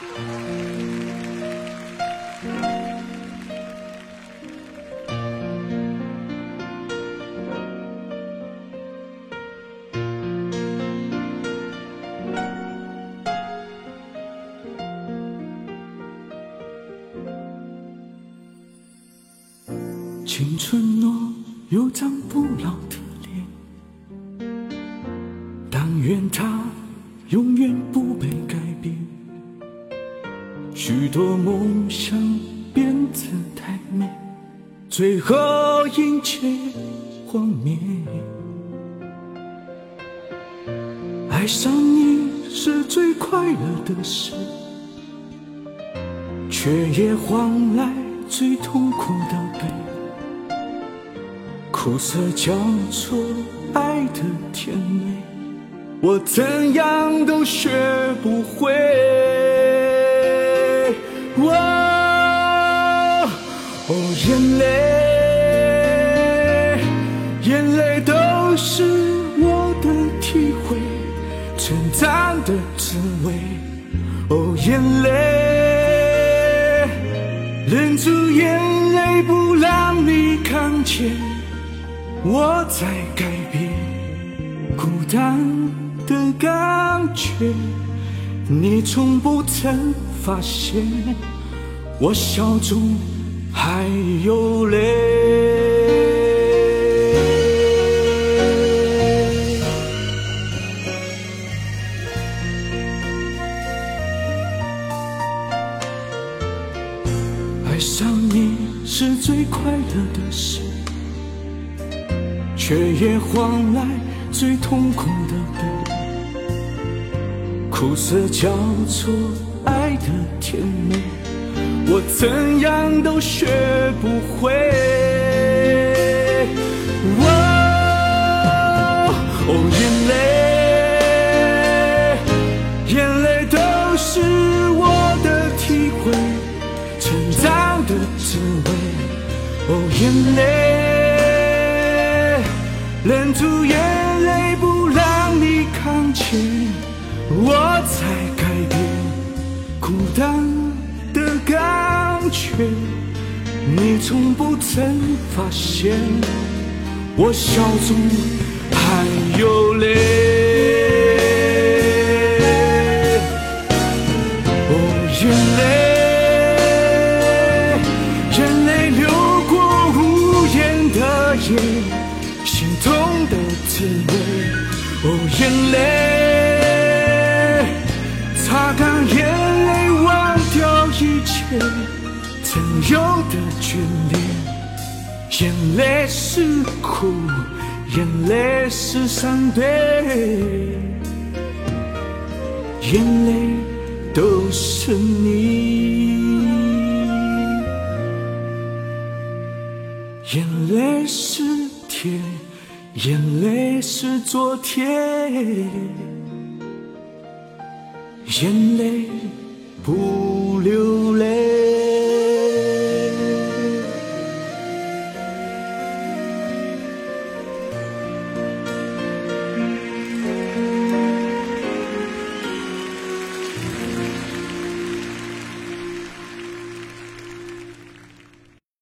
青春若有张不老的脸，但愿它永远不。许多梦想变得太美，最后一切幻灭。爱上你是最快乐的事，却也换来最痛苦的悲。苦涩交错，爱的甜美，我怎样都学不会。哦眼泪，眼泪都是我的体会，成长的滋味。哦，眼泪，忍住眼泪不让你看见。我在改变孤单的感觉，你从不曾发现，我笑中还有泪。爱上你是最快乐的事。却也换来最痛苦的悲，苦涩交错，爱的甜美，我怎样都学不会。哦，眼泪，眼泪都是我的体会，成长的滋味。哦，眼泪。忍住眼泪不让你看见，我才改变孤单的感却你从不曾发现，我笑中还有泪。哦，眼泪，眼泪流过无言的夜，心痛的滋味。哦，眼泪擦干，眼泪忘掉一切。曾有的眷恋。眼泪是苦，眼泪是伤悲，眼泪都是你，眼泪是甜。眼泪是昨天，眼泪不流。